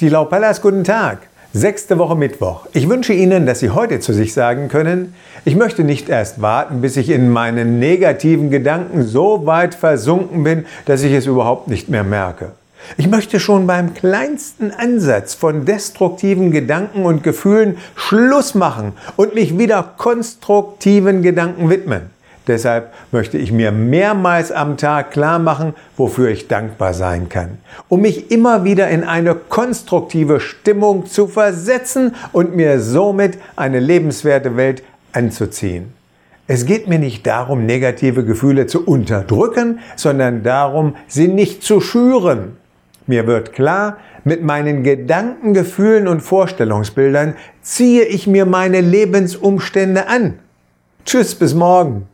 Stielau Pallas, guten Tag. Sechste Woche Mittwoch. Ich wünsche Ihnen, dass Sie heute zu sich sagen können, ich möchte nicht erst warten, bis ich in meinen negativen Gedanken so weit versunken bin, dass ich es überhaupt nicht mehr merke. Ich möchte schon beim kleinsten Ansatz von destruktiven Gedanken und Gefühlen Schluss machen und mich wieder konstruktiven Gedanken widmen. Deshalb möchte ich mir mehrmals am Tag klar machen, wofür ich dankbar sein kann, um mich immer wieder in eine konstruktive Stimmung zu versetzen und mir somit eine lebenswerte Welt anzuziehen. Es geht mir nicht darum, negative Gefühle zu unterdrücken, sondern darum, sie nicht zu schüren. Mir wird klar, mit meinen Gedanken, Gefühlen und Vorstellungsbildern ziehe ich mir meine Lebensumstände an. Tschüss, bis morgen.